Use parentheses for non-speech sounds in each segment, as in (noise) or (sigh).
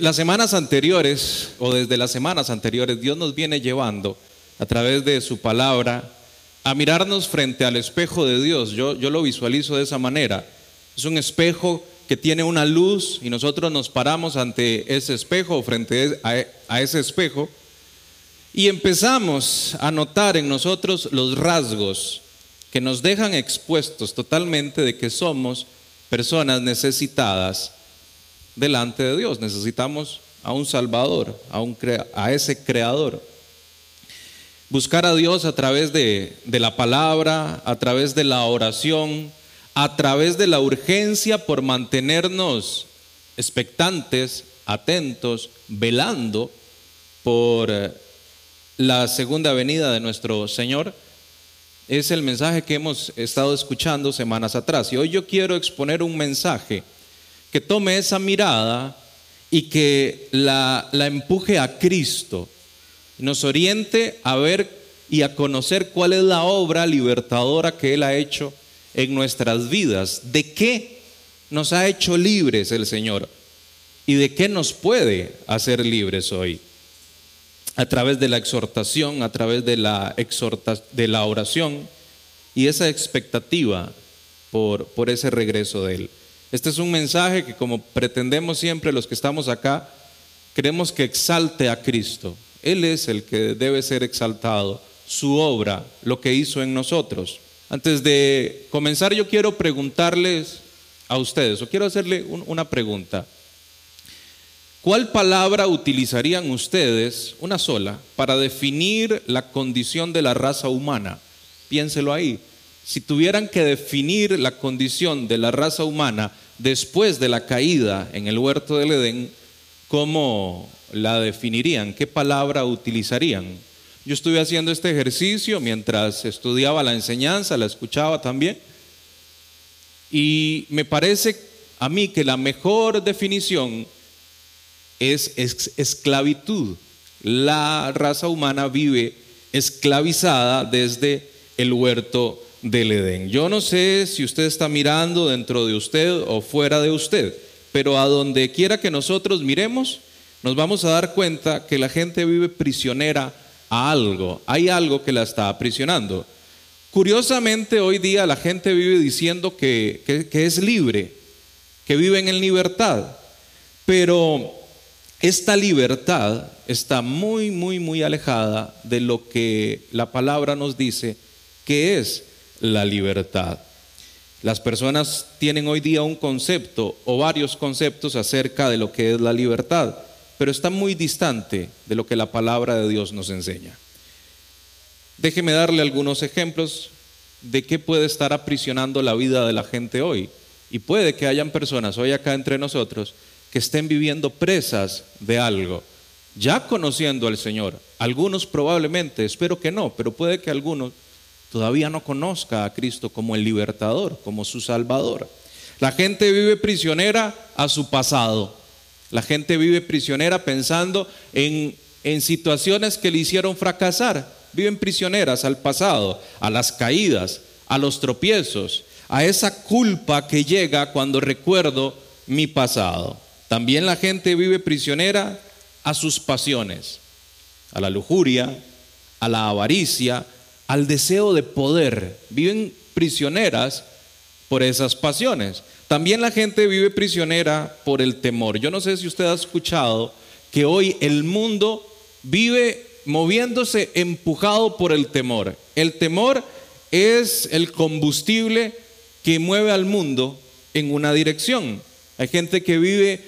Las semanas anteriores, o desde las semanas anteriores, Dios nos viene llevando a través de su palabra a mirarnos frente al espejo de Dios. Yo, yo lo visualizo de esa manera. Es un espejo que tiene una luz y nosotros nos paramos ante ese espejo frente a, a ese espejo y empezamos a notar en nosotros los rasgos que nos dejan expuestos totalmente de que somos personas necesitadas delante de Dios. Necesitamos a un Salvador, a, un a ese Creador. Buscar a Dios a través de, de la palabra, a través de la oración, a través de la urgencia por mantenernos expectantes, atentos, velando por eh, la segunda venida de nuestro Señor. Es el mensaje que hemos estado escuchando semanas atrás. Y hoy yo quiero exponer un mensaje que tome esa mirada y que la, la empuje a Cristo, nos oriente a ver y a conocer cuál es la obra libertadora que Él ha hecho en nuestras vidas, de qué nos ha hecho libres el Señor y de qué nos puede hacer libres hoy. A través de la exhortación, a través de la, exhorta, de la oración y esa expectativa por, por ese regreso de Él. Este es un mensaje que como pretendemos siempre los que estamos acá, queremos que exalte a Cristo. Él es el que debe ser exaltado, su obra, lo que hizo en nosotros. Antes de comenzar yo quiero preguntarles a ustedes, o quiero hacerle una pregunta. ¿Cuál palabra utilizarían ustedes, una sola, para definir la condición de la raza humana? Piénselo ahí si tuvieran que definir la condición de la raza humana después de la caída en el huerto del Edén, ¿cómo la definirían? ¿Qué palabra utilizarían? Yo estuve haciendo este ejercicio mientras estudiaba la enseñanza, la escuchaba también, y me parece a mí que la mejor definición es esclavitud. La raza humana vive esclavizada desde el huerto del Edén. Yo no sé si usted está mirando dentro de usted o fuera de usted, pero a donde quiera que nosotros miremos, nos vamos a dar cuenta que la gente vive prisionera a algo. Hay algo que la está aprisionando. Curiosamente, hoy día la gente vive diciendo que, que es libre, que vive en libertad, pero esta libertad está muy, muy, muy alejada de lo que la palabra nos dice que es la libertad. Las personas tienen hoy día un concepto o varios conceptos acerca de lo que es la libertad, pero está muy distante de lo que la palabra de Dios nos enseña. Déjeme darle algunos ejemplos de qué puede estar aprisionando la vida de la gente hoy. Y puede que hayan personas hoy acá entre nosotros que estén viviendo presas de algo, ya conociendo al Señor. Algunos probablemente, espero que no, pero puede que algunos todavía no conozca a Cristo como el libertador, como su salvador. La gente vive prisionera a su pasado. La gente vive prisionera pensando en, en situaciones que le hicieron fracasar. Viven prisioneras al pasado, a las caídas, a los tropiezos, a esa culpa que llega cuando recuerdo mi pasado. También la gente vive prisionera a sus pasiones, a la lujuria, a la avaricia, al deseo de poder. Viven prisioneras por esas pasiones. También la gente vive prisionera por el temor. Yo no sé si usted ha escuchado que hoy el mundo vive moviéndose empujado por el temor. El temor es el combustible que mueve al mundo en una dirección. Hay gente que vive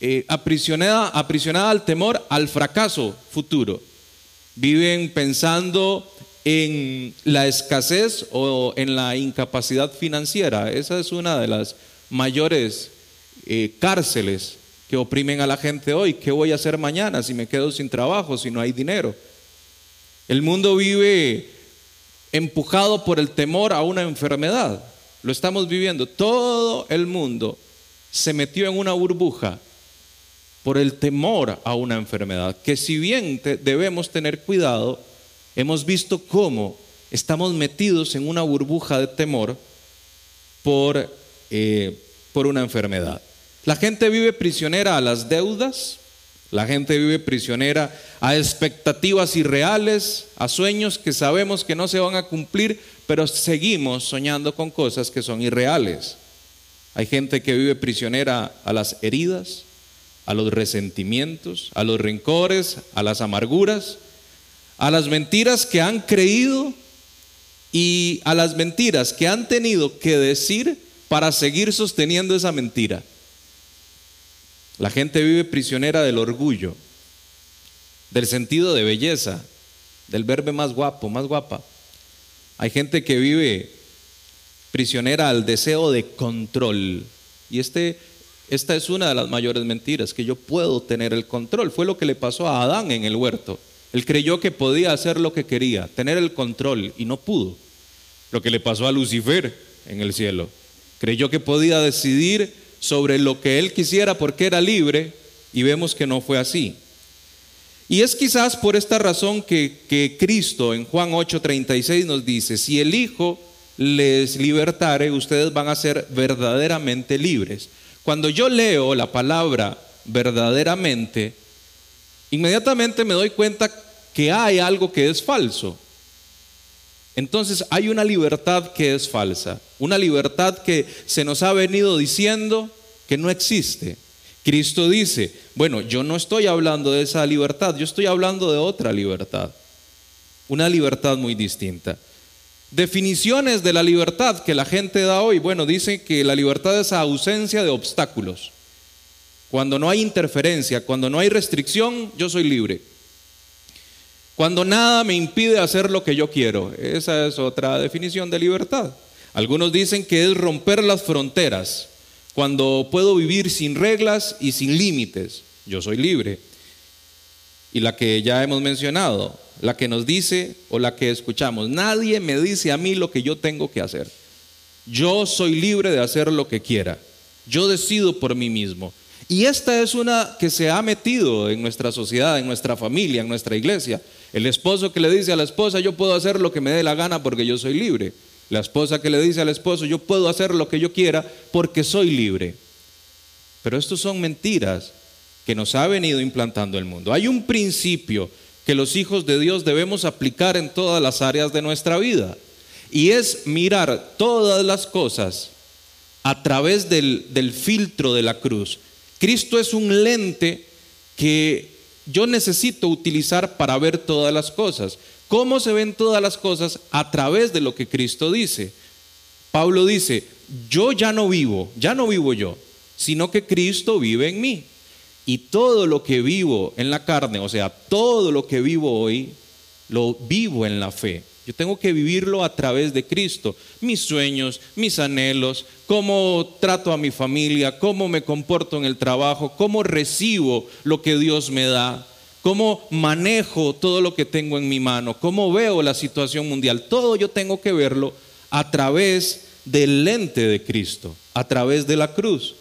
eh, aprisionada, aprisionada al temor, al fracaso futuro. Viven pensando en la escasez o en la incapacidad financiera. Esa es una de las mayores eh, cárceles que oprimen a la gente hoy. ¿Qué voy a hacer mañana si me quedo sin trabajo, si no hay dinero? El mundo vive empujado por el temor a una enfermedad. Lo estamos viviendo. Todo el mundo se metió en una burbuja por el temor a una enfermedad, que si bien debemos tener cuidado, hemos visto cómo estamos metidos en una burbuja de temor por, eh, por una enfermedad. La gente vive prisionera a las deudas, La gente vive prisionera a expectativas irreales, a sueños que sabemos que no se van a cumplir, pero seguimos soñando con cosas que son irreales. Hay gente que vive prisionera a las heridas, a los resentimientos, a los rencores, a las amarguras, a las mentiras que han creído y a las mentiras que han tenido que decir para seguir sosteniendo esa mentira. La gente vive prisionera del orgullo, del sentido de belleza, del verbe más guapo, más guapa. Hay gente que vive prisionera al deseo de control. Y este, esta es una de las mayores mentiras, que yo puedo tener el control. Fue lo que le pasó a Adán en el huerto. Él creyó que podía hacer lo que quería, tener el control, y no pudo. Lo que le pasó a Lucifer en el cielo. Creyó que podía decidir sobre lo que él quisiera porque era libre, y vemos que no fue así. Y es quizás por esta razón que, que Cristo en Juan 8:36 nos dice, si el Hijo les libertare, ustedes van a ser verdaderamente libres. Cuando yo leo la palabra verdaderamente, inmediatamente me doy cuenta que hay algo que es falso. Entonces hay una libertad que es falsa, una libertad que se nos ha venido diciendo que no existe. Cristo dice, bueno, yo no estoy hablando de esa libertad, yo estoy hablando de otra libertad, una libertad muy distinta. Definiciones de la libertad que la gente da hoy, bueno, dicen que la libertad es ausencia de obstáculos. Cuando no hay interferencia, cuando no hay restricción, yo soy libre. Cuando nada me impide hacer lo que yo quiero. Esa es otra definición de libertad. Algunos dicen que es romper las fronteras. Cuando puedo vivir sin reglas y sin límites, yo soy libre. Y la que ya hemos mencionado, la que nos dice o la que escuchamos. Nadie me dice a mí lo que yo tengo que hacer. Yo soy libre de hacer lo que quiera. Yo decido por mí mismo. Y esta es una que se ha metido en nuestra sociedad, en nuestra familia, en nuestra iglesia. El esposo que le dice a la esposa, yo puedo hacer lo que me dé la gana porque yo soy libre. La esposa que le dice al esposo, yo puedo hacer lo que yo quiera porque soy libre. Pero estos son mentiras que nos ha venido implantando el mundo. Hay un principio que los hijos de Dios debemos aplicar en todas las áreas de nuestra vida. Y es mirar todas las cosas a través del, del, filtro de la cruz. Cristo es un lente que yo necesito utilizar para ver todas las cosas. ¿Cómo se ven todas las cosas? A través de lo que Cristo dice. Pablo dice, yo ya no vivo, ya no vivo yo, sino que Cristo vive en mí. Y todo lo que vivo en la carne, o sea, todo lo que vivo hoy, lo vivo en la fe. Yo tengo que vivirlo a través de Cristo. Mis sueños, mis anhelos, cómo trato a mi familia, cómo me comporto en el trabajo, cómo recibo lo que Dios me da, cómo manejo todo lo que tengo en mi mano, cómo veo la situación mundial. Todo yo tengo que verlo a través del lente de Cristo, a través de la cruz.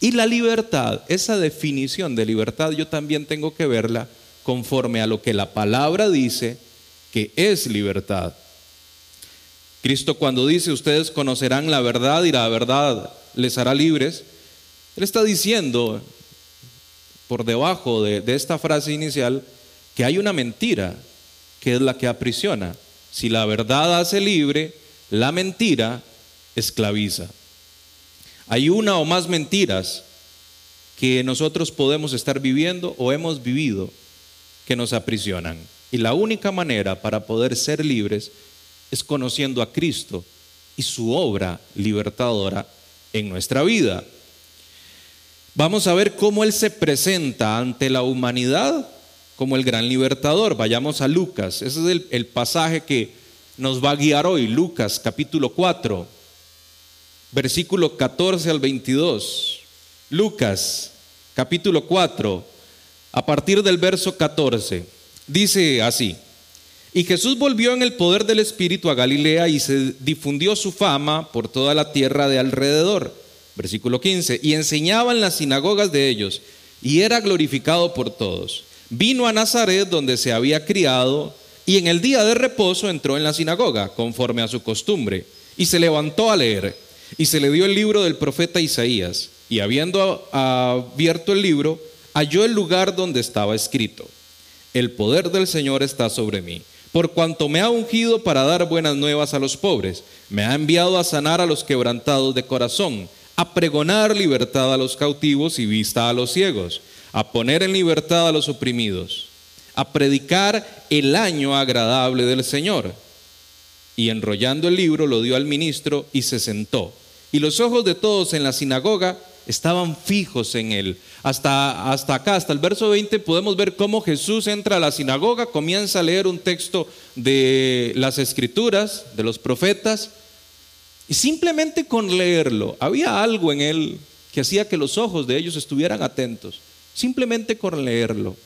Y la libertad, esa definición de libertad yo también tengo que verla conforme a lo que la palabra dice que es libertad. Cristo cuando dice ustedes conocerán la verdad y la verdad les hará libres, Él está diciendo por debajo de, de esta frase inicial que hay una mentira que es la que aprisiona. Si la verdad hace libre, la mentira esclaviza. Hay una o más mentiras que nosotros podemos estar viviendo o hemos vivido que nos aprisionan. Y la única manera para poder ser libres es conociendo a Cristo y su obra libertadora en nuestra vida. Vamos a ver cómo Él se presenta ante la humanidad como el gran libertador. Vayamos a Lucas. Ese es el, pasaje que nos va a guiar hoy. Lucas capítulo 4 versículo 14 al 22. Lucas, capítulo 4, a partir del verso 14, dice así. Y Jesús volvió en el poder del Espíritu a Galilea y se difundió su fama por toda la tierra de alrededor. Versículo 15. Y enseñaba en las sinagogas de ellos y era glorificado por todos. Vino a Nazaret donde se había criado y en el día de reposo entró en la sinagoga conforme a su costumbre y se levantó a leer. Y se le dio el libro del profeta Isaías. Y habiendo abierto el libro, halló el lugar donde estaba escrito, el poder del Señor está sobre mí, por cuanto me ha ungido para dar buenas nuevas a los pobres, me ha enviado a sanar a los quebrantados de corazón, a pregonar libertad a los cautivos y vista a los ciegos, a poner en libertad a los oprimidos, a predicar el año agradable del Señor. Y enrollando el libro lo dio al ministro y se sentó. Y los ojos de todos en la sinagoga estaban fijos en él. Hasta, hasta acá, hasta el verso 20, podemos ver cómo Jesús entra a la sinagoga, comienza a leer un texto de las escrituras, de los profetas, y simplemente con leerlo, había algo en él que hacía que los ojos de ellos estuvieran atentos, simplemente con leerlo.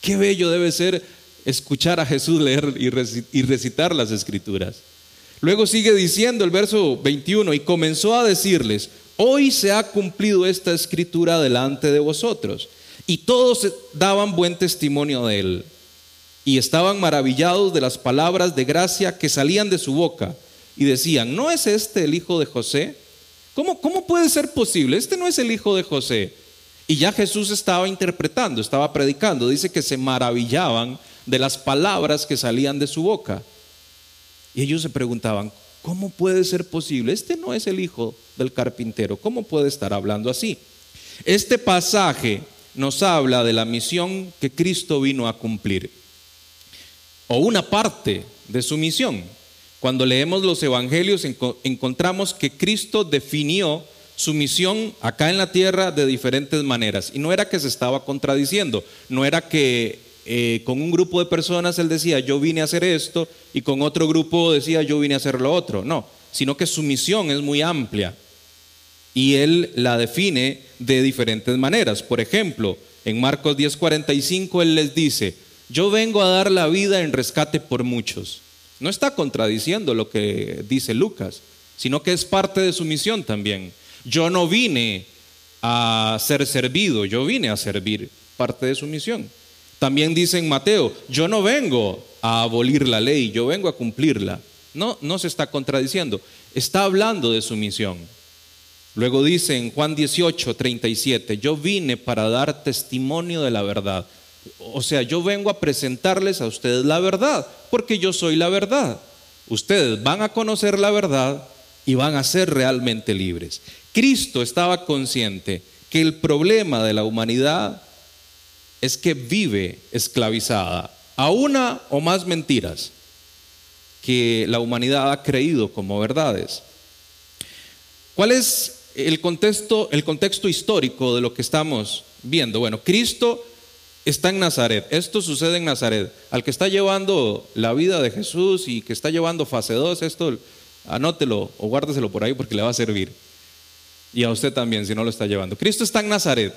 Qué bello debe ser escuchar a Jesús leer y recitar las escrituras. Luego sigue diciendo el verso 21, y comenzó a decirles, hoy se ha cumplido esta escritura delante de vosotros. Y todos daban buen testimonio de él. Y estaban maravillados de las palabras de gracia que salían de su boca. Y decían, ¿no es este el hijo de José? ¿Cómo, cómo puede ser posible? Este no es el hijo de José. Y ya Jesús estaba interpretando, estaba predicando. Dice que se maravillaban de las palabras que salían de su boca. Y ellos se preguntaban, ¿cómo puede ser posible? Este no es el hijo del carpintero, ¿cómo puede estar hablando así? Este pasaje nos habla de la misión que Cristo vino a cumplir, o una parte de su misión. Cuando leemos los evangelios encontramos que Cristo definió su misión acá en la tierra de diferentes maneras. Y no era que se estaba contradiciendo, no era que eh, con un grupo de personas él decía, yo vine a hacer esto, y con otro grupo decía, yo vine a hacer lo otro. No, sino que su misión es muy amplia y él la define de diferentes maneras. Por ejemplo, en Marcos 10:45 él les dice, yo vengo a dar la vida en rescate por muchos. No está contradiciendo lo que dice Lucas, sino que es parte de su misión también. Yo no vine a ser servido, yo vine a servir, parte de su misión. También dice en Mateo, yo no vengo a abolir la ley, yo vengo a cumplirla. No, no se está contradiciendo, está hablando de su misión. Luego dice en Juan 18, 37, yo vine para dar testimonio de la verdad. O sea, yo vengo a presentarles a ustedes la verdad, porque yo soy la verdad. Ustedes van a conocer la verdad y van a ser realmente libres. Cristo estaba consciente que el problema de la humanidad es que vive esclavizada a una o más mentiras que la humanidad ha creído como verdades. ¿Cuál es el contexto, histórico de lo que estamos viendo? Bueno, Cristo está en Nazaret. Esto sucede en Nazaret. Al que está llevando la vida de Jesús y que está llevando fase 2, esto anótelo o guárdeselo por ahí porque le va a servir. Y a usted también, si no lo está llevando. Cristo está en Nazaret.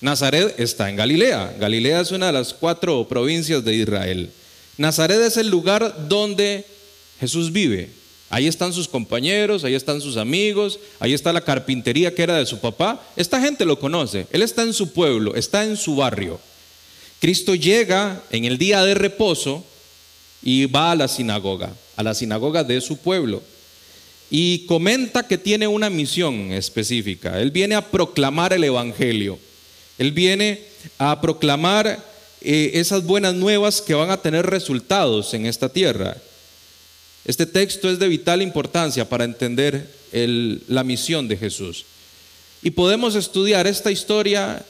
Nazaret está en Galilea. Galilea es una de las cuatro provincias de Israel. Nazaret es el lugar donde Jesús vive. Ahí están sus compañeros, ahí están sus amigos, ahí está la carpintería que era de su papá. Esta gente lo conoce. Él está en su pueblo, está en su barrio. Cristo llega en el día de reposo y va a la sinagoga, a la sinagoga de su pueblo. Y comenta que tiene una misión específica. Él viene a proclamar el Evangelio. Él viene a proclamar eh, esas buenas nuevas que van a tener resultados en esta tierra. Este texto es de vital importancia para entender la misión de Jesús. Y podemos estudiar esta historia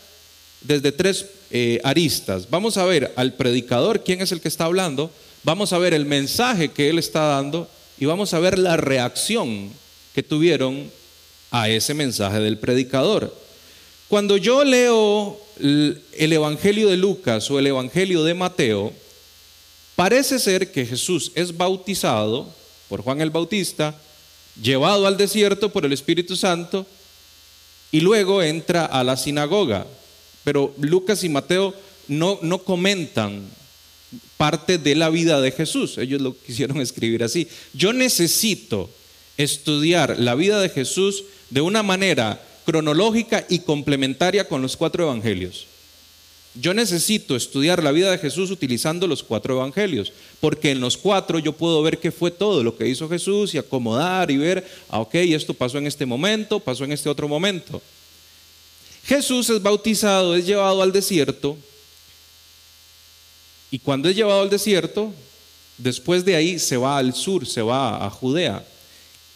desde tres eh, aristas. Vamos a ver al predicador, quién es el que está hablando, vamos a ver el mensaje que él está dando y vamos a ver la reacción que tuvieron a ese mensaje del predicador. Cuando yo leo el Evangelio de Lucas o el Evangelio de Mateo, parece ser que Jesús es bautizado por Juan el Bautista, llevado al desierto por el Espíritu Santo y luego entra a la sinagoga. Pero Lucas y Mateo no, no comentan parte de la vida de Jesús. Ellos lo quisieron (laughs) escribir así. Yo necesito estudiar la vida de Jesús de una manera cronológica y complementaria con los cuatro evangelios. Yo necesito estudiar la vida de Jesús utilizando los cuatro evangelios, porque en los cuatro yo puedo ver qué fue todo lo que hizo Jesús y acomodar y ver, ah, ok, esto pasó en este momento, pasó en este otro momento. Jesús es bautizado, es llevado al desierto, y cuando es llevado al desierto, después de ahí se va al sur, se va a Judea.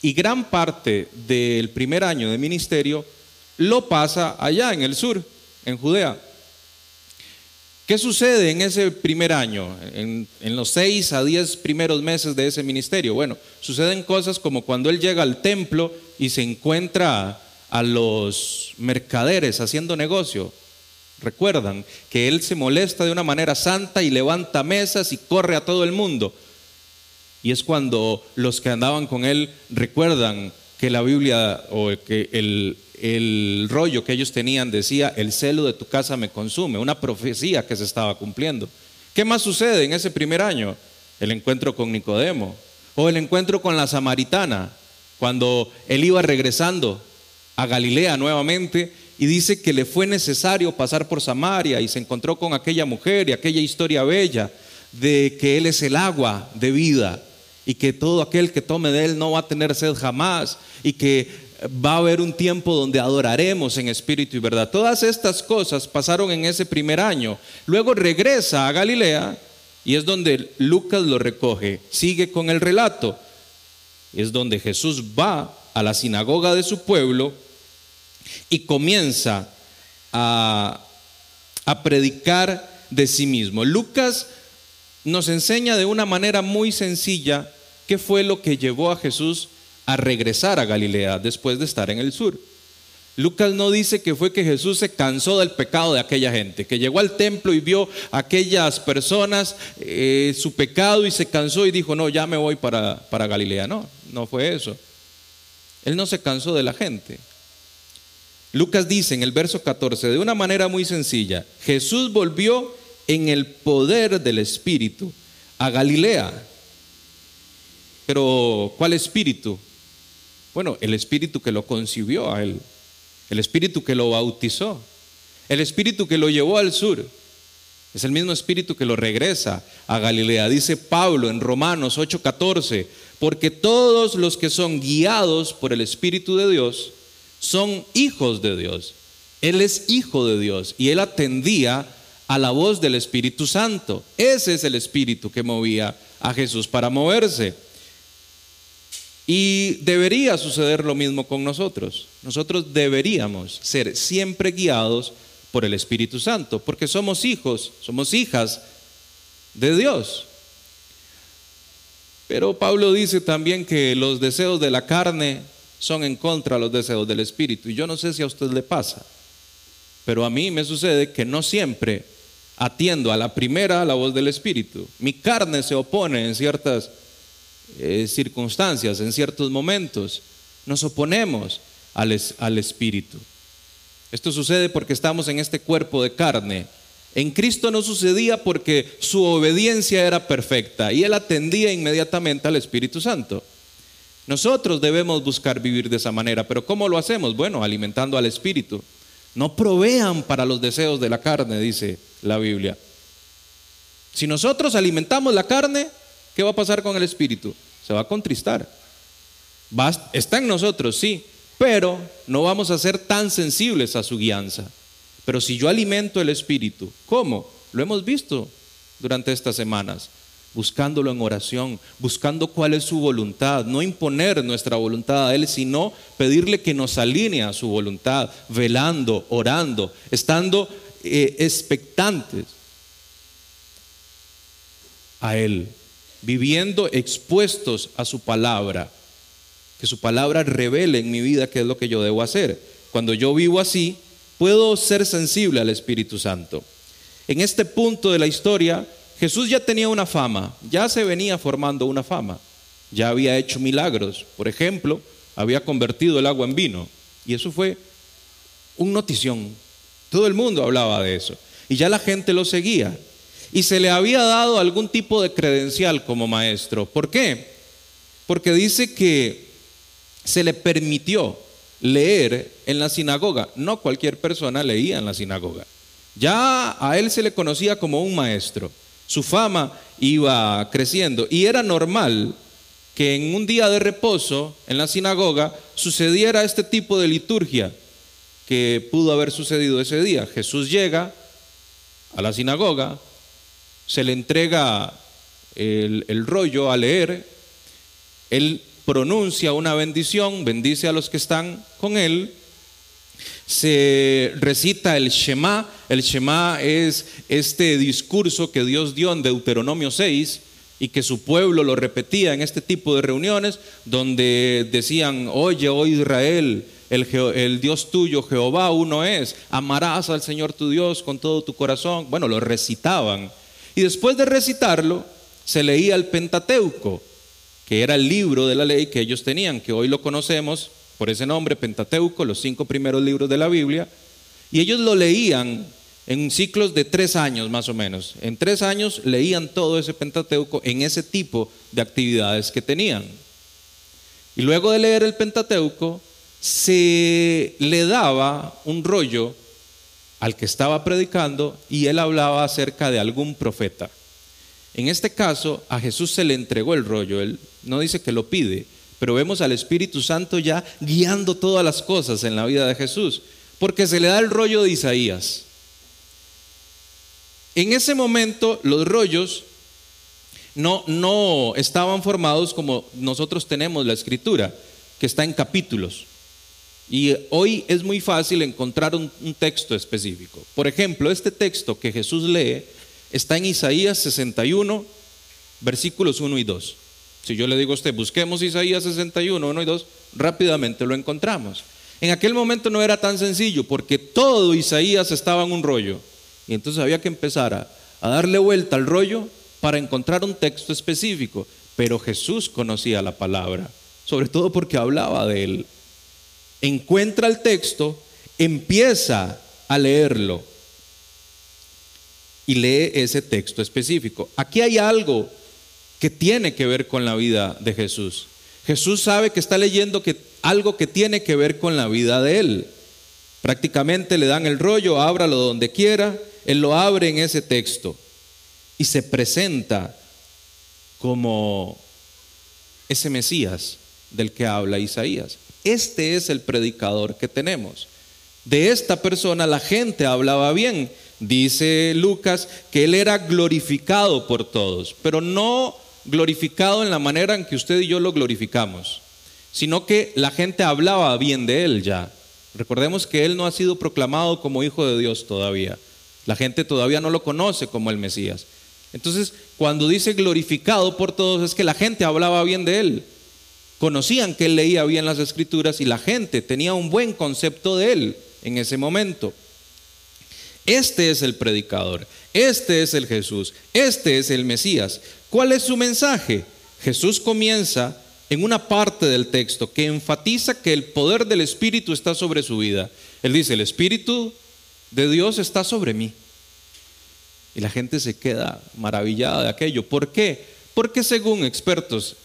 Y gran parte del primer año de ministerio lo pasa allá en el sur, en Judea. ¿Qué sucede en ese primer año, en, los seis a diez primeros meses de ese ministerio? Bueno, suceden cosas como cuando él llega al templo y se encuentra a los mercaderes haciendo negocio. Recuerdan que él se molesta de una manera santa y levanta mesas y corre a todo el mundo. Y es cuando los que andaban con él recuerdan que la Biblia o que el, el rollo que ellos tenían decía, el celo de tu casa me consume, una profecía que se estaba cumpliendo. ¿Qué más sucede en ese primer año? El encuentro con Nicodemo o el encuentro con la samaritana, cuando él iba regresando a Galilea nuevamente y dice que le fue necesario pasar por Samaria y se encontró con aquella mujer y aquella historia bella de que Él es el agua de vida y que todo aquel que tome de Él no va a tener sed jamás y que va a haber un tiempo donde adoraremos en espíritu y verdad. Todas estas cosas pasaron en ese primer año. Luego regresa a Galilea y es donde Lucas lo recoge. Sigue con el relato. Es donde Jesús va a la sinagoga de su pueblo y comienza a, predicar de sí mismo. Lucas nos enseña de una manera muy sencilla qué fue lo que llevó a Jesús a regresar a Galilea después de estar en el sur. Lucas no dice que fue que Jesús se cansó del pecado de aquella gente, que llegó al templo y vio a aquellas personas eh, su pecado y se cansó y dijo, no, ya me voy para, para Galilea. No, no fue eso. Él no se cansó de la gente. Lucas dice en el verso 14, de una manera muy sencilla, Jesús volvió en el poder del Espíritu a Galilea. Pero, ¿cuál Espíritu? Bueno, el espíritu que lo concibió a él, el espíritu que lo bautizó, el espíritu que lo llevó al sur. Es el mismo espíritu que lo regresa a Galilea. Dice Pablo en Romanos 8:14, porque todos los que son guiados por el Espíritu de Dios son hijos de Dios. Él es hijo de Dios y él atendía a la voz del Espíritu Santo. Ese es el espíritu que movía a Jesús para moverse. Y debería suceder lo mismo con nosotros. Nosotros deberíamos ser siempre guiados por el Espíritu Santo, porque somos hijos, somos hijas de Dios. Pero Pablo dice también que los deseos de la carne son en contra de los deseos del Espíritu. Y yo no sé si a usted le pasa, pero a mí me sucede que no siempre atiendo a la primera a la voz del Espíritu. Mi carne se opone en ciertas eh, circunstancias, en ciertos momentos, nos oponemos al, al Espíritu. Esto sucede porque estamos en este cuerpo de carne. En Cristo no sucedía porque su obediencia era perfecta y él atendía inmediatamente al Espíritu Santo. Nosotros debemos buscar vivir de esa manera, pero ¿cómo lo hacemos? Bueno, alimentando al Espíritu. No provean para los deseos de la carne, dice la Biblia. Si nosotros alimentamos la carne, ¿qué va a pasar con el espíritu? Se va a contristar. está en nosotros, sí, pero no vamos a ser tan sensibles a su guianza. Pero si yo alimento el espíritu, ¿cómo? Lo hemos visto durante estas semanas, buscándolo en oración, buscando cuál es su voluntad, no imponer nuestra voluntad a Él, sino pedirle que nos alinee a su voluntad, velando, orando, estando eh, expectantes a Él viviendo expuestos a su palabra, que su palabra revele en mi vida qué es lo que yo debo hacer. Cuando yo vivo así, puedo ser sensible al Espíritu Santo. En este punto de la historia, Jesús ya tenía una fama, ya se venía formando una fama, ya había hecho milagros. Por ejemplo, había convertido el agua en vino. Y eso fue un notición. Todo el mundo hablaba de eso. Y ya la gente lo seguía y se le había dado algún tipo de credencial como maestro. ¿Por qué? Porque dice que se le permitió leer en la sinagoga. No cualquier persona leía en la sinagoga. Ya a él se le conocía como un maestro. Su fama iba creciendo y era normal que en un día de reposo en la sinagoga sucediera este tipo de liturgia que pudo haber sucedido ese día. Jesús llega a la sinagoga, se le entrega el, el rollo a leer, él pronuncia una bendición, bendice a los que están con él, se recita el Shema, el Shema es este discurso que Dios dio en Deuteronomio 6 y que su pueblo lo repetía en este tipo de reuniones donde decían, oye, oh Israel, el, el, Dios tuyo, Jehová, uno es, amarás al Señor tu Dios con todo tu corazón. Bueno, lo recitaban. Y después de recitarlo, se leía el Pentateuco, que era el libro de la ley que ellos tenían, que hoy lo conocemos por ese nombre, Pentateuco, los cinco primeros libros de la Biblia, y ellos lo leían en ciclos de tres años más o menos. En tres años leían todo ese Pentateuco en ese tipo de actividades que tenían. Y luego de leer el Pentateuco, se le daba un rollo al que estaba predicando y él hablaba acerca de algún profeta. En este caso, a Jesús se le entregó el rollo, él no dice que lo pide, pero vemos al Espíritu Santo ya guiando todas las cosas en la vida de Jesús, porque se le da el rollo de Isaías. En ese momento los rollos no, no estaban formados como nosotros tenemos la escritura, que está en capítulos. Y hoy es muy fácil encontrar un, texto específico. Por ejemplo, este texto que Jesús lee está en Isaías 61, versículos 1 y 2. Si yo le digo a usted, busquemos Isaías 61, 1 y 2, rápidamente lo encontramos. En aquel momento no era tan sencillo porque todo Isaías estaba en un rollo. Y entonces había que empezar a, a darle vuelta al rollo para encontrar un texto específico. Pero Jesús conocía la palabra, sobre todo porque hablaba de él. Encuentra el texto, empieza a leerlo y lee ese texto específico. Aquí hay algo que tiene que ver con la vida de Jesús. Jesús sabe que está leyendo que, algo que tiene que ver con la vida de él. Prácticamente le dan el rollo, ábralo donde quiera, él lo abre en ese texto y se presenta como ese Mesías del que habla Isaías. Este es el predicador que tenemos. De esta persona la gente hablaba bien. Dice Lucas que él era glorificado por todos, pero no glorificado en la manera en que usted y yo lo glorificamos, sino que la gente hablaba bien de él ya. Recordemos que él no ha sido proclamado como hijo de Dios todavía. La gente todavía no lo conoce como el Mesías. Entonces, cuando dice glorificado por todos, es que la gente hablaba bien de él. Conocían que él leía bien las escrituras y la gente tenía un buen concepto de él en ese momento. Este es el predicador, este es el Jesús, este es el Mesías. ¿Cuál es su mensaje? Jesús comienza en una parte del texto que enfatiza que el poder del Espíritu está sobre su vida. Él dice, el Espíritu de Dios está sobre mí. Y la gente se queda maravillada de aquello. ¿Por qué? Porque según expertos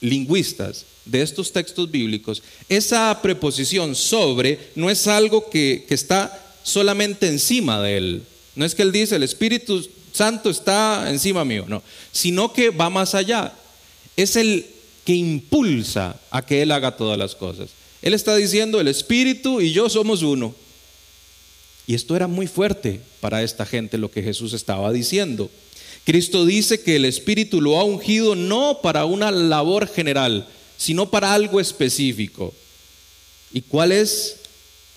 lingüistas de estos textos bíblicos, esa preposición sobre no es algo que, que está solamente encima de él. No es que él dice, el Espíritu Santo está encima mío, no, sino que va más allá. Es el que impulsa a que Él haga todas las cosas. Él está diciendo, el Espíritu y yo somos uno. Y esto era muy fuerte para esta gente lo que Jesús estaba diciendo. Cristo dice que el Espíritu lo ha ungido no para una labor general, sino para algo específico. ¿Y cuál es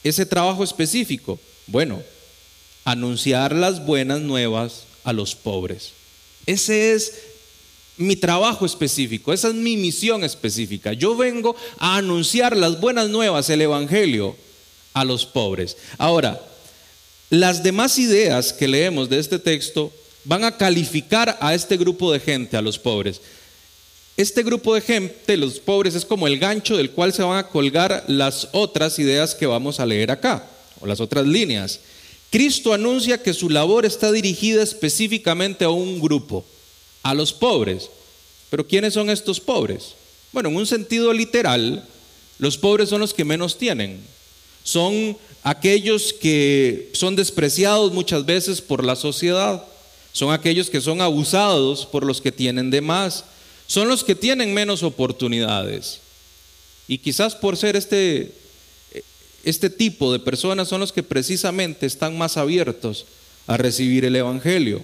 ese trabajo específico? Bueno, anunciar las buenas nuevas a los pobres. Ese es mi trabajo específico, esa es mi misión específica. Yo vengo a anunciar las buenas nuevas, el Evangelio, a los pobres. Ahora, las demás ideas que leemos de este texto van a calificar a este grupo de gente, a los pobres. Este grupo de gente, los pobres, es como el gancho del cual se van a colgar las otras ideas que vamos a leer acá, o las otras líneas. Cristo anuncia que su labor está dirigida específicamente a un grupo, a los pobres. Pero ¿quiénes son estos pobres? Bueno, en un sentido literal, los pobres son los que menos tienen. Son aquellos que son despreciados muchas veces por la sociedad. Son aquellos que son abusados por los que tienen de más. Son los que tienen menos oportunidades. Y quizás por ser este este tipo de personas son los que precisamente están más abiertos a recibir el Evangelio.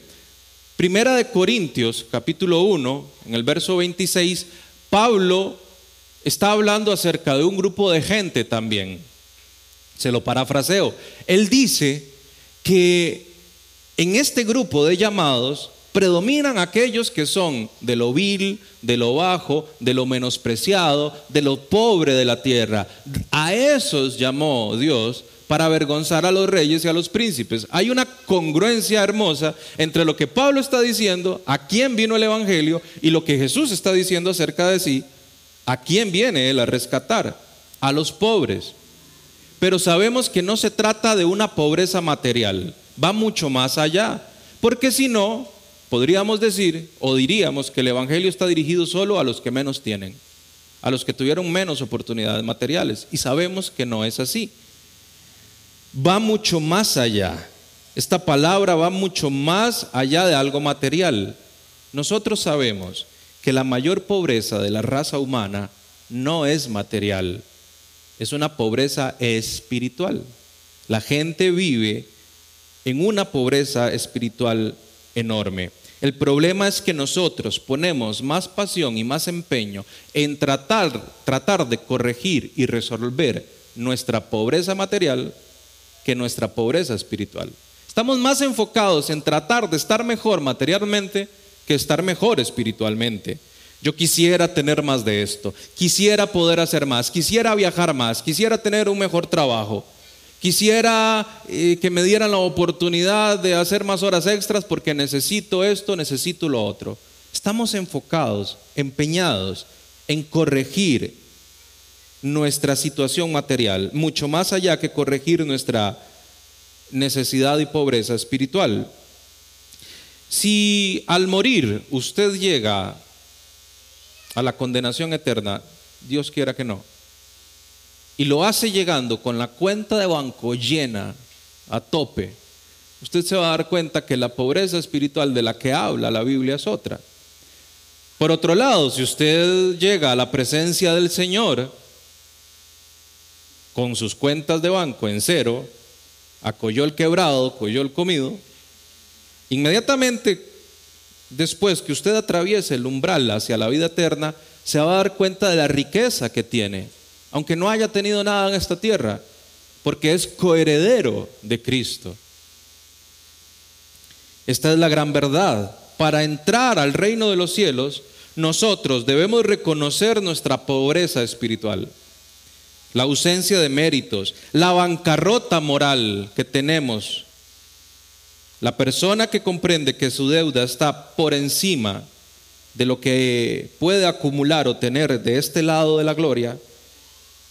Primera de Corintios, capítulo 1, en el verso 26, Pablo está hablando acerca de un grupo de gente también. Se lo parafraseo. Él dice que en este grupo de llamados predominan aquellos que son de lo vil, de lo bajo, de lo menospreciado, de lo pobre de la tierra. A esos llamó Dios para avergonzar a los reyes y a los príncipes. Hay una congruencia hermosa entre lo que Pablo está diciendo, a quién vino el Evangelio, y lo que Jesús está diciendo acerca de sí, a quién viene él a rescatar, a los pobres. Pero sabemos que no se trata de una pobreza material, va mucho más allá, porque si no, podríamos decir o diríamos que el Evangelio está dirigido solo a los que menos tienen, a los que tuvieron menos oportunidades materiales. Y sabemos que no es así. Va mucho más allá. Esta palabra va mucho más allá de algo material. Nosotros sabemos que la mayor pobreza de la raza humana no es material, es una pobreza espiritual. La gente vive en una pobreza espiritual enorme. El problema es que nosotros ponemos más pasión y más empeño en tratar, tratar de corregir y resolver nuestra pobreza material que nuestra pobreza espiritual. Estamos más enfocados en tratar de estar mejor materialmente que estar mejor espiritualmente. Yo quisiera tener más de esto, quisiera poder hacer más, quisiera viajar más, quisiera tener un mejor trabajo, Quisiera eh, que me dieran la oportunidad de hacer más horas extras porque necesito esto, necesito lo otro. Estamos enfocados, empeñados en corregir nuestra situación material, mucho más allá que corregir nuestra necesidad y pobreza espiritual. Si al morir usted llega a la condenación eterna, Dios quiera que no y lo hace llegando con la cuenta de banco llena a tope, usted se va a dar cuenta que la pobreza espiritual de la que habla la Biblia es otra. Por otro lado, si usted llega a la presencia del Señor con sus cuentas de banco en cero, acolló el quebrado, coyó el comido, inmediatamente después que usted atraviese el umbral hacia la vida eterna, se va a dar cuenta de la riqueza que tiene aunque no haya tenido nada en esta tierra, porque es coheredero de Cristo. Esta es la gran verdad. Para entrar al reino de los cielos, nosotros debemos reconocer nuestra pobreza espiritual, la ausencia de méritos, la bancarrota moral que tenemos. La persona que comprende que su deuda está por encima de lo que puede acumular o tener de este lado de la gloria,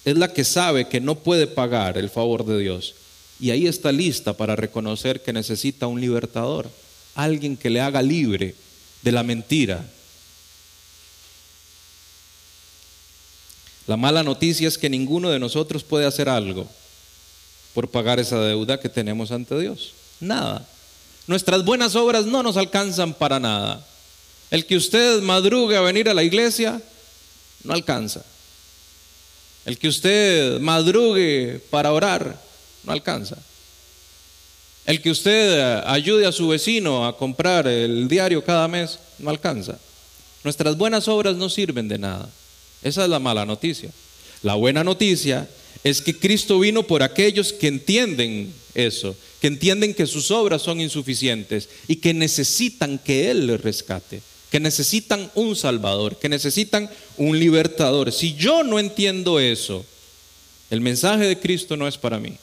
es la que sabe que no puede pagar el favor de Dios. Y ahí está lista para reconocer que necesita un libertador, alguien que le haga libre de la mentira. La mala noticia es que ninguno de nosotros puede hacer algo por pagar esa deuda que tenemos ante Dios. Nada. Nuestras buenas obras no nos alcanzan para nada. El que usted madrugue a venir a la iglesia no alcanza. El que usted madrugue para orar no alcanza. El que usted ayude a su vecino a comprar el diario cada mes no alcanza. Nuestras buenas obras no sirven de nada. Esa es la mala noticia. La buena noticia es que Cristo vino por aquellos que entienden eso, que entienden que sus obras son insuficientes y que necesitan que Él les rescate que necesitan un Salvador, que necesitan un libertador. Si yo no entiendo eso, el mensaje de Cristo no es para mí.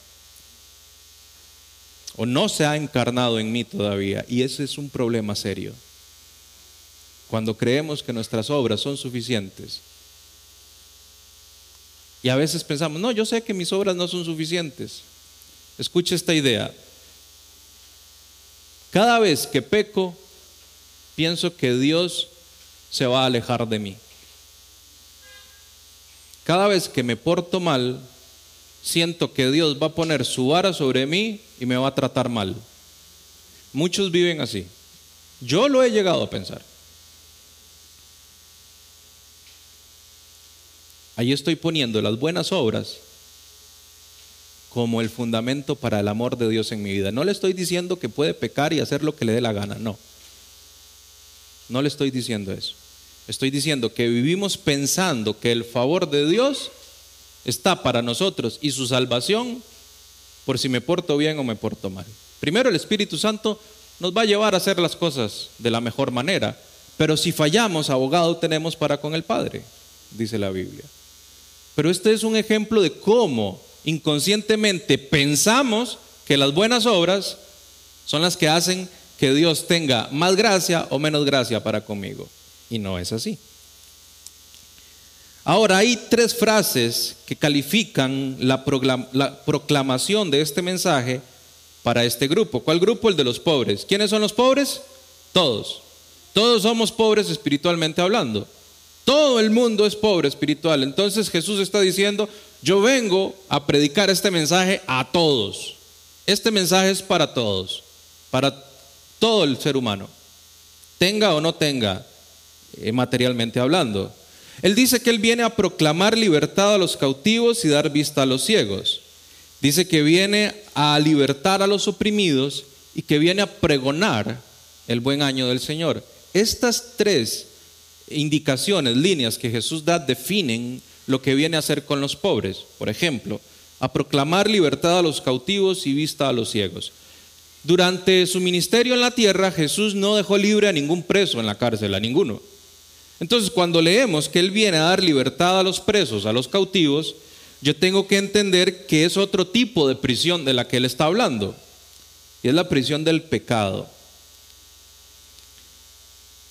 O no se ha encarnado en mí todavía. Y ese es un problema serio. Cuando creemos que nuestras obras son suficientes. Y a veces pensamos, no, yo sé que mis obras no son suficientes. Escuche esta idea. Cada vez que peco, pienso que Dios se va a alejar de mí. Cada vez que me porto mal, siento que Dios va a poner su vara sobre mí y me va a tratar mal. Muchos viven así. Yo lo he llegado a pensar. Ahí estoy poniendo las buenas obras como el fundamento para el amor de Dios en mi vida. No le estoy diciendo que puede pecar y hacer lo que le dé la gana, no. No le estoy diciendo eso. Estoy diciendo que vivimos pensando que el favor de Dios está para nosotros y su salvación por si me porto bien o me porto mal. Primero el Espíritu Santo nos va a llevar a hacer las cosas de la mejor manera, pero si fallamos, abogado tenemos para con el Padre, dice la Biblia. Pero este es un ejemplo de cómo inconscientemente pensamos que las buenas obras son las que hacen que Dios tenga más gracia o menos gracia para conmigo. Y no es así. Ahora hay tres frases que califican la, proclamación de este mensaje para este grupo. ¿Cuál grupo? El de los pobres. ¿Quiénes son los pobres? Todos. Todos somos pobres espiritualmente hablando. Todo el mundo es pobre espiritual. Entonces Jesús está diciendo, yo vengo a predicar este mensaje a todos. Este mensaje es para todos, para todo el ser humano, tenga o no tenga eh, materialmente hablando. Él dice que Él viene a proclamar libertad a los cautivos y dar vista a los ciegos. Dice que viene a libertar a los oprimidos y que viene a pregonar el buen año del Señor. Estas tres indicaciones, líneas que Jesús da definen lo que viene a hacer con los pobres. Por ejemplo, a proclamar libertad a los cautivos y vista a los ciegos. Durante su ministerio en la tierra, Jesús no dejó libre a ningún preso en la cárcel, a ninguno. Entonces, cuando leemos que Él viene a dar libertad a los presos, a los cautivos, yo tengo que entender que es otro tipo de prisión de la que Él está hablando. Y es la prisión del pecado.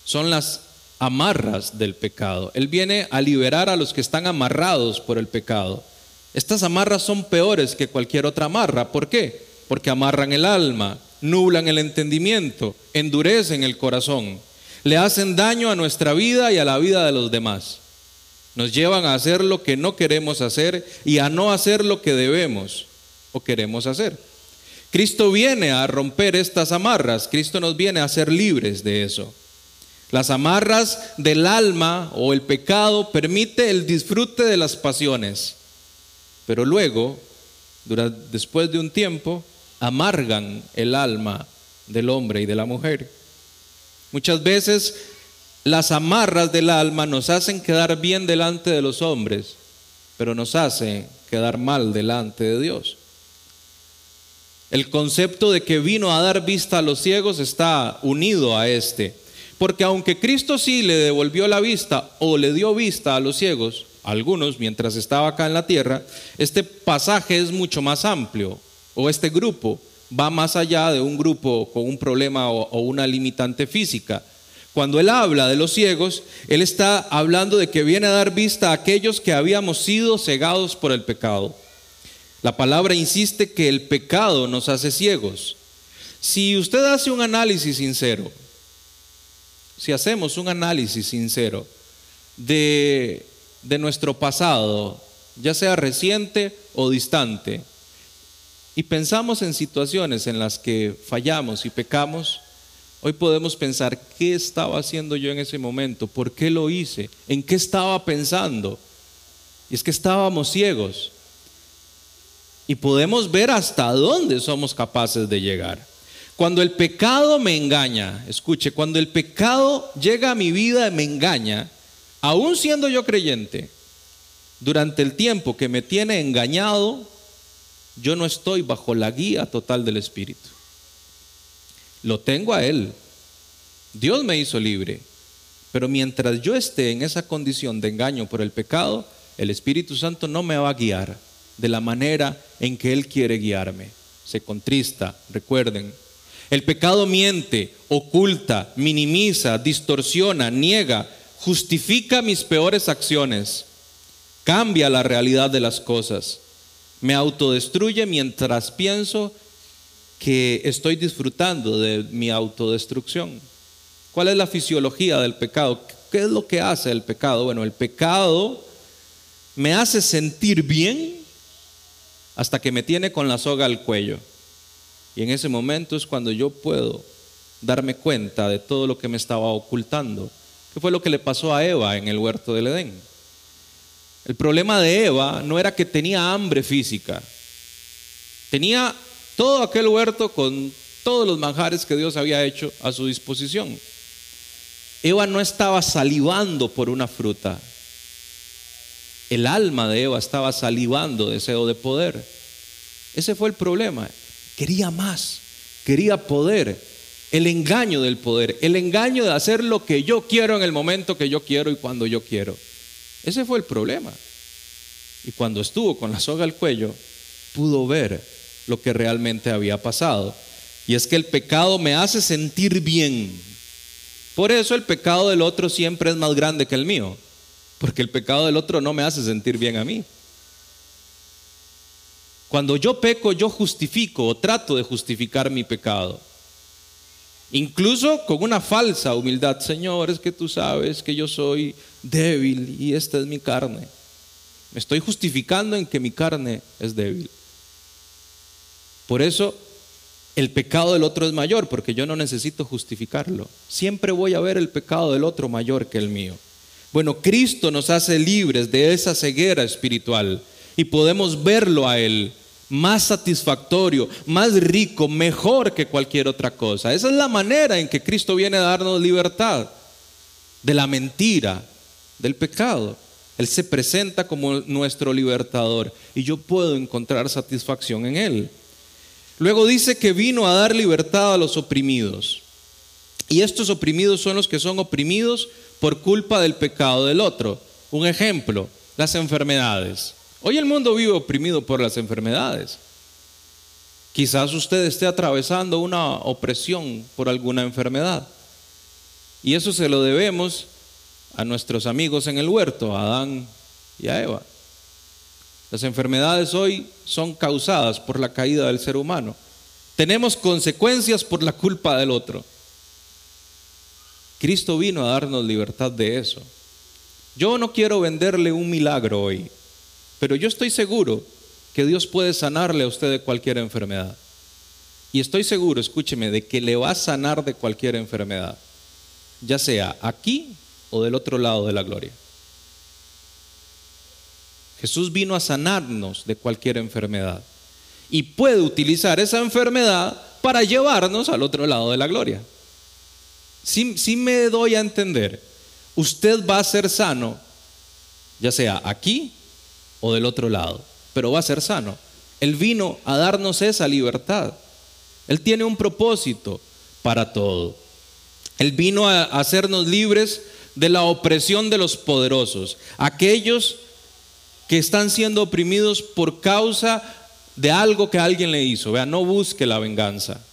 Son las amarras del pecado. Él viene a liberar a los que están amarrados por el pecado. Estas amarras son peores que cualquier otra amarra. ¿Por qué? Porque amarran el alma, nublan el entendimiento, endurecen el corazón le hacen daño a nuestra vida y a la vida de los demás. Nos llevan a hacer lo que no queremos hacer y a no hacer lo que debemos o queremos hacer. Cristo viene a romper estas amarras, Cristo nos viene a hacer libres de eso. Las amarras del alma o el pecado permite el disfrute de las pasiones, pero luego, después de un tiempo, amargan el alma del hombre y de la mujer. Muchas veces las amarras del alma nos hacen quedar bien delante de los hombres, pero nos hacen quedar mal delante de Dios. El concepto de que vino a dar vista a los ciegos está unido a este. Porque aunque Cristo sí le devolvió la vista o le dio vista a los ciegos, algunos mientras estaba acá en la tierra, este pasaje es mucho más amplio, o este grupo va más allá de un grupo con un problema o, una limitante física. Cuando él habla de los ciegos, él está hablando de que viene a dar vista a aquellos que habíamos sido cegados por el pecado. La palabra insiste que el pecado nos hace ciegos. Si usted hace un análisis sincero, si hacemos un análisis sincero de, de nuestro pasado, ya sea reciente o distante, y pensamos en situaciones en las que fallamos y pecamos, hoy podemos pensar, ¿qué estaba haciendo yo en ese momento? ¿Por qué lo hice? ¿En qué estaba pensando? Y es que estábamos ciegos. Y podemos ver hasta dónde somos capaces de llegar. Cuando el pecado me engaña, escuche, cuando el pecado llega a mi vida y me engaña, aún siendo yo creyente, durante el tiempo que me tiene engañado, yo no estoy bajo la guía total del Espíritu. Lo tengo a Él. Dios me hizo libre. Pero mientras yo esté en esa condición de engaño por el pecado, el Espíritu Santo no me va a guiar de la manera en que Él quiere guiarme. Se contrista, recuerden. El pecado miente, oculta, minimiza, distorsiona, niega, justifica mis peores acciones, cambia la realidad de las cosas me autodestruye mientras pienso que estoy disfrutando de mi autodestrucción. ¿Cuál es la fisiología del pecado? ¿Qué es lo que hace el pecado? Bueno, el pecado me hace sentir bien hasta que me tiene con la soga al cuello. Y en ese momento es cuando yo puedo darme cuenta de todo lo que me estaba ocultando. ¿Qué fue lo que le pasó a Eva en el huerto del Edén? El problema de Eva no era que tenía hambre física. Tenía todo aquel huerto con todos los manjares que Dios había hecho a su disposición. Eva no estaba salivando por una fruta. El alma de Eva estaba salivando deseo de poder. Ese fue el problema. Quería más, quería poder. El engaño del poder, el engaño de hacer lo que yo quiero en el momento que yo quiero y cuando yo quiero. Ese fue el problema. Y cuando estuvo con la soga al cuello, pudo ver lo que realmente había pasado. Y es que el pecado me hace sentir bien. Por eso el pecado del otro siempre es más grande que el mío. Porque el pecado del otro no me hace sentir bien a mí. Cuando yo peco, yo justifico o trato de justificar mi pecado. Incluso con una falsa humildad. Señor, es que tú sabes que yo soy débil y esta es mi carne. Me estoy justificando en que mi carne es débil. Por eso el pecado del otro es mayor, porque yo no necesito justificarlo. Siempre voy a ver el pecado del otro mayor que el mío. Bueno, Cristo nos hace libres de esa ceguera espiritual y podemos verlo a Él más satisfactorio, más rico, mejor que cualquier otra cosa. Esa es la manera en que Cristo viene a darnos libertad de la mentira, del pecado. Él se presenta como nuestro libertador y yo puedo encontrar satisfacción en Él. Luego dice que vino a dar libertad a los oprimidos. Y estos oprimidos son los que son oprimidos por culpa del pecado del otro. Un ejemplo, las enfermedades. Hoy el mundo vive oprimido por las enfermedades. Quizás usted esté atravesando una opresión por alguna enfermedad. Y eso se lo debemos a nuestros amigos en el huerto, a Adán y a Eva. Las enfermedades hoy son causadas por la caída del ser humano. Tenemos consecuencias por la culpa del otro. Cristo vino a darnos libertad de eso. Yo no quiero venderle un milagro hoy, pero yo estoy seguro que Dios puede sanarle a usted de cualquier enfermedad. Y estoy seguro, escúcheme, de que le va a sanar de cualquier enfermedad, ya sea aquí o del otro lado de la gloria. Jesús vino a sanarnos de cualquier enfermedad y puede utilizar esa enfermedad para llevarnos al otro lado de la gloria. Si, me doy a entender, usted va a ser sano, ya sea aquí o del otro lado, pero va a ser sano. Él vino a darnos esa libertad. Él tiene un propósito para todo. Él vino a hacernos libres de la opresión de los poderosos, aquellos que están siendo oprimidos por causa de algo que alguien le hizo. Vea, no busque la venganza.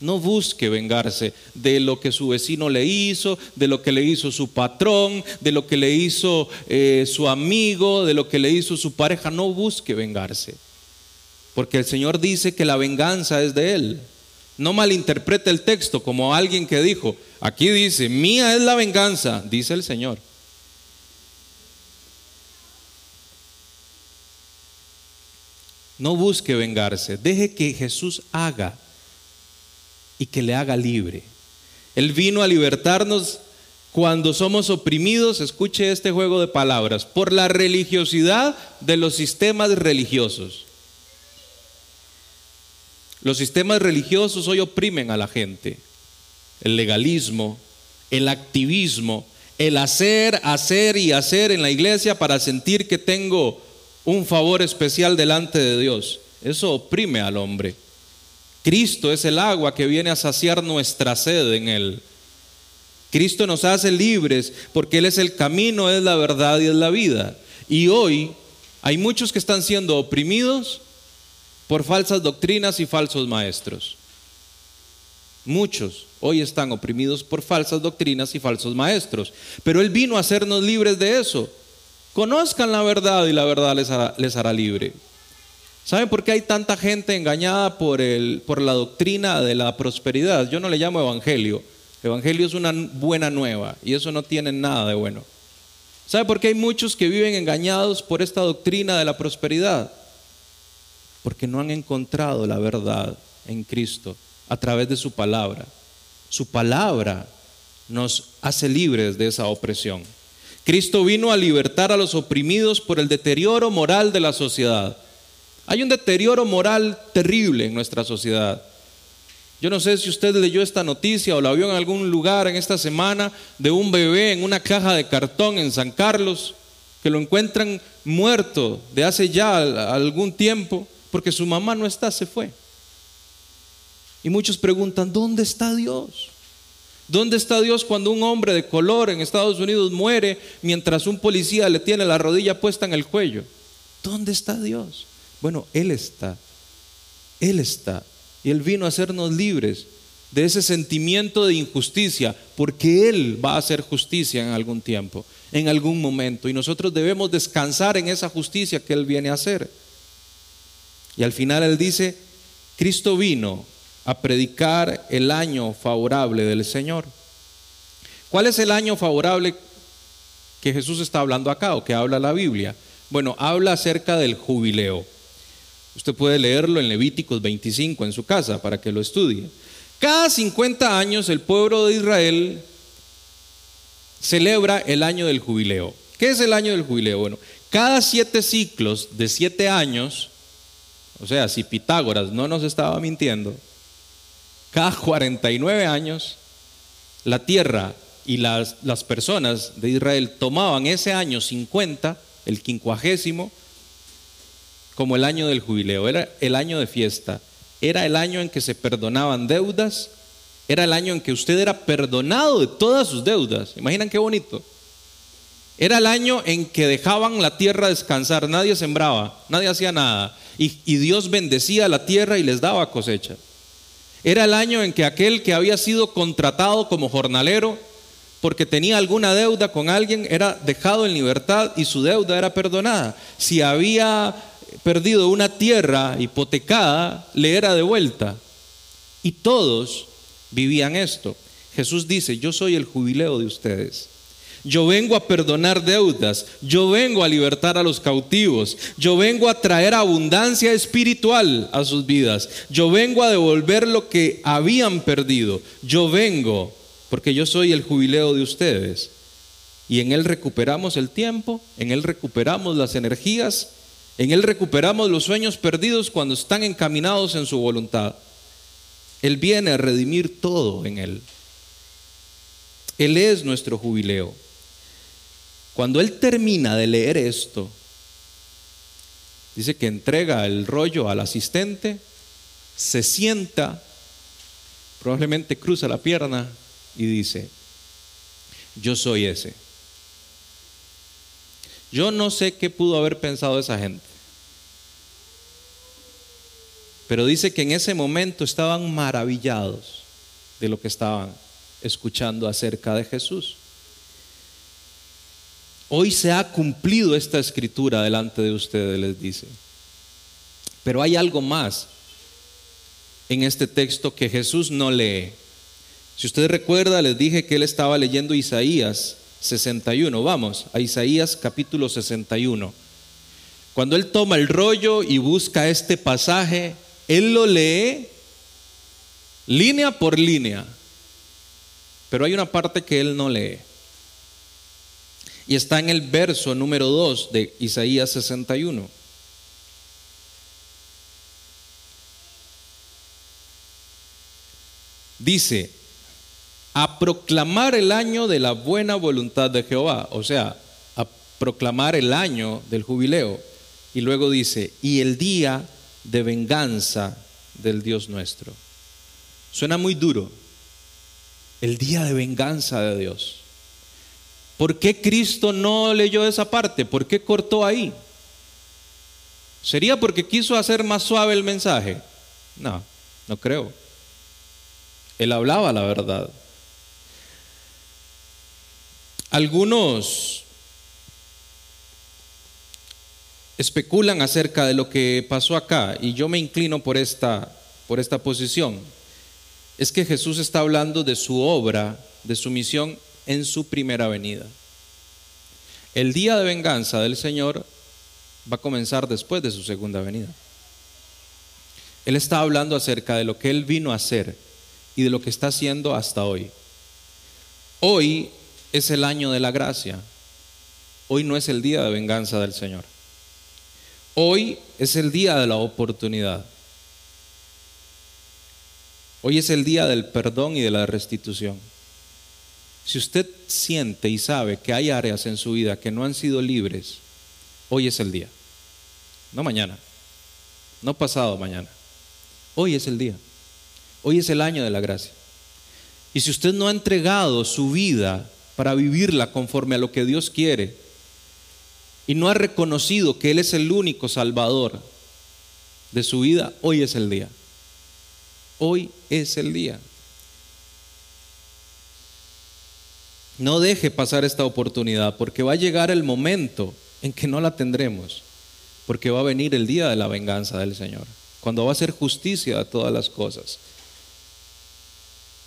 No busque vengarse de lo que su vecino le hizo, de lo que le hizo su patrón, de lo que le hizo eh, su amigo, de lo que le hizo su pareja. No busque vengarse. Porque el Señor dice que la venganza es de Él. No malinterprete el texto como alguien que dijo, aquí dice, mía es la venganza, dice el Señor. No busque vengarse, deje que Jesús haga y que le haga libre. Él vino a libertarnos cuando somos oprimidos, escuche este juego de palabras, por la religiosidad de los sistemas religiosos. Los sistemas religiosos hoy oprimen a la gente. El legalismo, el activismo, el hacer, hacer y hacer en la iglesia para sentir que tengo un favor especial delante de Dios. Eso oprime al hombre. Cristo es el agua que viene a saciar nuestra sed en Él. Cristo nos hace libres porque Él es el camino, es la verdad y es la vida. Y hoy hay muchos que están siendo oprimidos por falsas doctrinas y falsos maestros. Muchos hoy están oprimidos por falsas doctrinas y falsos maestros. Pero Él vino a hacernos libres de eso. Conozcan la verdad y la verdad les hará, libre. ¿Saben por qué hay tanta gente engañada por, el, por la doctrina de la prosperidad? Yo no le llamo evangelio. Evangelio es una buena nueva y eso no tiene nada de bueno. ¿Sabe por qué hay muchos que viven engañados por esta doctrina de la prosperidad? Porque no han encontrado la verdad en Cristo a través de su palabra. Su palabra nos hace libres de esa opresión. Cristo vino a libertar a los oprimidos por el deterioro moral de la sociedad. Hay un deterioro moral terrible en nuestra sociedad. Yo no sé si usted leyó esta noticia o la vio en algún lugar en esta semana de un bebé en una caja de cartón en San Carlos, que lo encuentran muerto de hace ya algún tiempo, porque su mamá no está, se fue. Y muchos preguntan, ¿dónde está Dios? ¿Dónde está Dios cuando un hombre de color en Estados Unidos muere mientras un policía le tiene la rodilla puesta en el cuello? ¿Dónde está Dios? Bueno, Él está. Él está. Y Él vino a hacernos libres de ese sentimiento de injusticia, porque Él va a hacer justicia en algún tiempo, en algún momento. Y nosotros debemos descansar en esa justicia que Él viene a hacer. Y al final Él dice, Cristo vino a predicar el año favorable del Señor. ¿Cuál es el año favorable que Jesús está hablando acá o que habla la Biblia? Bueno, habla acerca del jubileo. Usted puede leerlo en Levíticos 25 en su casa para que lo estudie. Cada 50 años el pueblo de Israel celebra el año del jubileo. ¿Qué es el año del jubileo? Bueno, cada siete ciclos de siete años, o sea, si Pitágoras no nos estaba mintiendo, cada 49 años la tierra y las, las personas de Israel tomaban ese año 50, el quincuagésimo, como el año del jubileo, era el año de fiesta, era el año en que se perdonaban deudas, era el año en que usted era perdonado de todas sus deudas. Imaginan qué bonito. Era el año en que dejaban la tierra descansar, nadie sembraba, nadie hacía nada, y, y Dios bendecía la tierra y les daba cosecha. Era el año en que aquel que había sido contratado como jornalero porque tenía alguna deuda con alguien era dejado en libertad y su deuda era perdonada. Si había perdido una tierra hipotecada, le era devuelta. Y todos vivían esto. Jesús dice, yo soy el jubileo de ustedes. Yo vengo a perdonar deudas, yo vengo a libertar a los cautivos, yo vengo a traer abundancia espiritual a sus vidas, yo vengo a devolver lo que habían perdido, yo vengo porque yo soy el jubileo de ustedes. Y en Él recuperamos el tiempo, en Él recuperamos las energías en Él recuperamos los sueños perdidos cuando están encaminados en su voluntad. Él viene a redimir todo en Él. Él es nuestro jubileo. Cuando Él termina de leer esto, dice que entrega el rollo al asistente, se sienta, probablemente cruza la pierna y dice, yo soy ese. Yo no sé qué pudo haber pensado esa gente. Pero dice que en ese momento estaban maravillados de lo que estaban escuchando acerca de Jesús. Hoy se ha cumplido esta escritura delante de ustedes, les dice. Pero hay algo más en este texto que Jesús no lee. Si usted recuerda, les dije que él estaba leyendo Isaías 61. Vamos, a Isaías capítulo 61. Cuando él toma el rollo y busca este pasaje, él lo lee línea por línea. Pero hay una parte que él no lee. Y está en el verso número 2 de Isaías 61. Dice, a proclamar el año de la buena voluntad de Jehová, o sea, a proclamar el año del jubileo. Y luego dice, y el día de venganza del Dios nuestro. Suena muy duro, el día de venganza de Dios. ¿Por qué Cristo no leyó esa parte? ¿Por qué cortó ahí? ¿Sería porque quiso hacer más suave el mensaje? No, no creo. Él hablaba la verdad. Algunos especulan acerca de lo que pasó acá y yo me inclino por esta, por esta posición. Es que Jesús está hablando de su obra, de su misión en su primera venida. El día de venganza del Señor va a comenzar después de su segunda venida. Él está hablando acerca de lo que Él vino a hacer y de lo que está haciendo hasta hoy. Hoy es el año de la gracia. Hoy no es el día de venganza del Señor. Hoy es el día de la oportunidad. Hoy es el día del perdón y de la restitución. Si usted siente y sabe que hay áreas en su vida que no han sido libres, hoy es el día. No mañana, no pasado mañana. Hoy es el día. Hoy es el año de la gracia. Y si usted no ha entregado su vida para vivirla conforme a lo que Dios quiere, y no ha reconocido que Él es el único salvador de su vida, hoy es el día. Hoy es el día. No deje pasar esta oportunidad porque va a llegar el momento en que no la tendremos, porque va a venir el día de la venganza del Señor, cuando va a ser justicia a todas las cosas.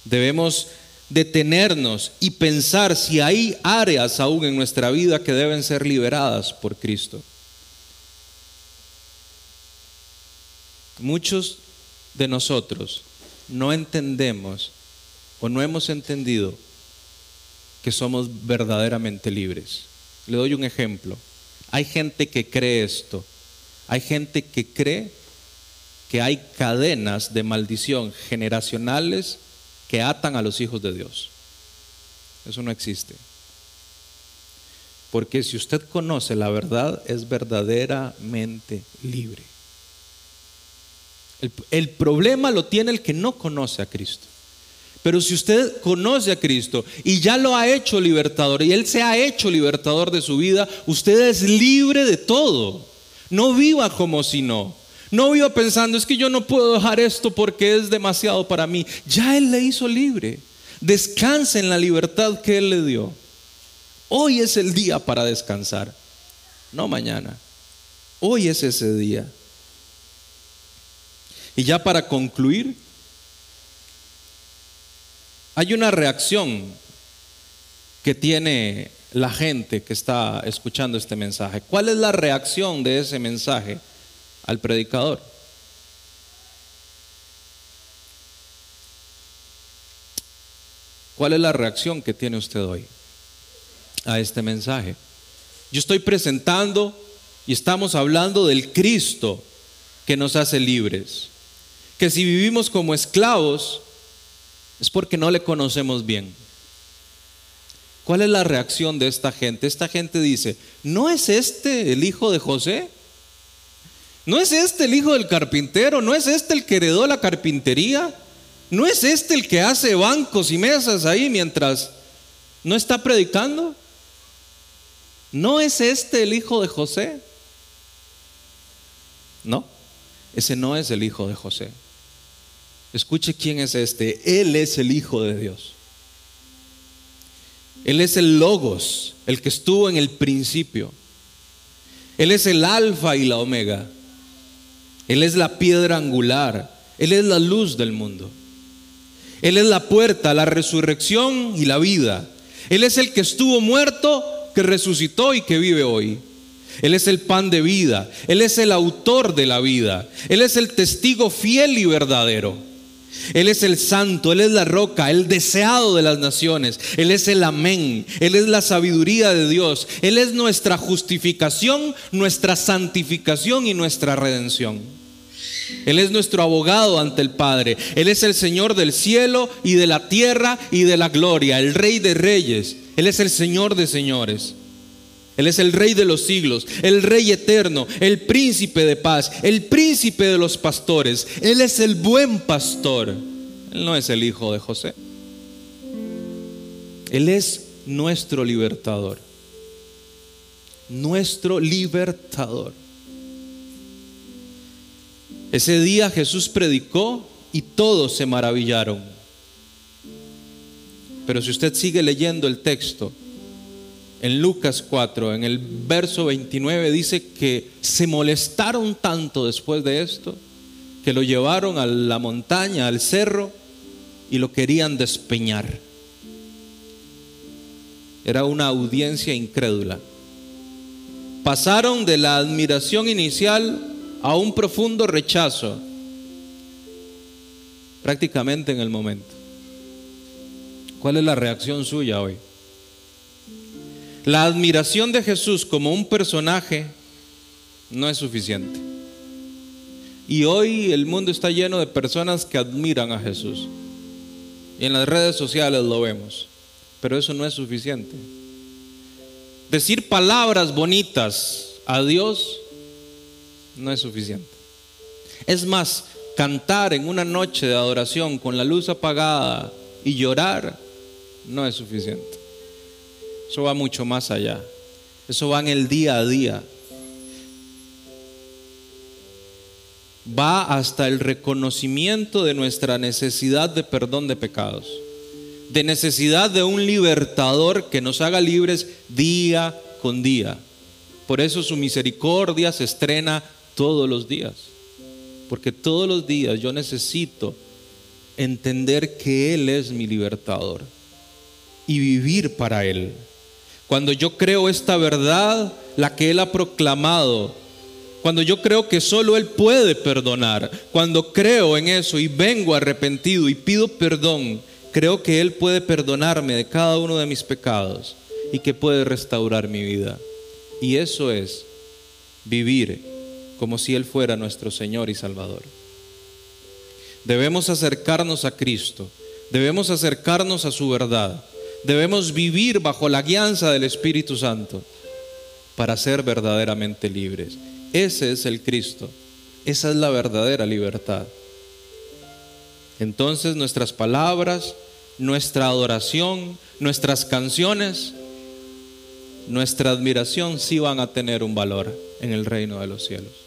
Debemos detenernos y pensar si hay áreas aún en nuestra vida que deben ser liberadas por Cristo. Muchos de nosotros no entendemos o no hemos entendido que somos verdaderamente libres. Le doy un ejemplo. Hay gente que cree esto. Hay gente que cree que hay cadenas de maldición generacionales que atan a los hijos de Dios. Eso no existe. Porque si usted conoce la verdad, es verdaderamente libre. El, problema lo tiene el que no conoce a Cristo. Pero si usted conoce a Cristo y ya lo ha hecho libertador y Él se ha hecho libertador de su vida, usted es libre de todo. No viva como si no. No viva pensando, es que yo no puedo dejar esto porque es demasiado para mí. Ya Él le hizo libre. Descanse en la libertad que Él le dio. Hoy es el día para descansar, no mañana. Hoy es ese día. Y ya para concluir, hay una reacción que tiene la gente que está escuchando este mensaje. ¿Cuál es la reacción de ese mensaje al predicador? ¿Cuál es la reacción que tiene usted hoy a este mensaje? Yo estoy presentando y estamos hablando del Cristo que nos hace libres que si vivimos como esclavos es porque no le conocemos bien. ¿Cuál es la reacción de esta gente? Esta gente dice, ¿no es este el hijo de José? ¿No es este el hijo del carpintero? ¿No es este el que heredó la carpintería? ¿No es este el que hace bancos y mesas ahí mientras no está predicando? ¿No es este el hijo de José? No, ese no es el hijo de José. Escuche quién es este. Él es el Hijo de Dios. Él es el Logos, el que estuvo en el principio. Él es el Alfa y la Omega. Él es la piedra angular. Él es la luz del mundo. Él es la puerta, la resurrección y la vida. Él es el que estuvo muerto, que resucitó y que vive hoy. Él es el pan de vida. Él es el autor de la vida. Él es el testigo fiel y verdadero. Él es el santo, Él es la roca, el deseado de las naciones, Él es el amén, Él es la sabiduría de Dios, Él es nuestra justificación, nuestra santificación y nuestra redención. Él es nuestro abogado ante el Padre, Él es el Señor del cielo y de la tierra y de la gloria, el Rey de reyes, Él es el Señor de señores. Él es el rey de los siglos, el rey eterno, el príncipe de paz, el príncipe de los pastores. Él es el buen pastor. Él no es el hijo de José. Él es nuestro libertador. Nuestro libertador. Ese día Jesús predicó y todos se maravillaron. Pero si usted sigue leyendo el texto, en Lucas 4, en el verso 29, dice que se molestaron tanto después de esto que lo llevaron a la montaña, al cerro, y lo querían despeñar. Era una audiencia incrédula. Pasaron de la admiración inicial a un profundo rechazo, prácticamente en el momento. ¿Cuál es la reacción suya hoy? La admiración de Jesús como un personaje no es suficiente. Y hoy el mundo está lleno de personas que admiran a Jesús. Y en las redes sociales lo vemos. Pero eso no es suficiente. Decir palabras bonitas a Dios no es suficiente. Es más, cantar en una noche de adoración con la luz apagada y llorar no es suficiente. Eso va mucho más allá. Eso va en el día a día. Va hasta el reconocimiento de nuestra necesidad de perdón de pecados. De necesidad de un libertador que nos haga libres día con día. Por eso su misericordia se estrena todos los días. Porque todos los días yo necesito entender que Él es mi libertador y vivir para Él. Cuando yo creo esta verdad, la que Él ha proclamado, cuando yo creo que solo Él puede perdonar, cuando creo en eso y vengo arrepentido y pido perdón, creo que Él puede perdonarme de cada uno de mis pecados y que puede restaurar mi vida. Y eso es vivir como si Él fuera nuestro Señor y Salvador. Debemos acercarnos a Cristo, debemos acercarnos a su verdad debemos vivir bajo la guianza del Espíritu Santo para ser verdaderamente libres. Ese es el Cristo. Esa es la verdadera libertad. Entonces nuestras palabras, nuestra adoración, nuestras canciones, nuestra admiración sí van a tener un valor en el reino de los cielos.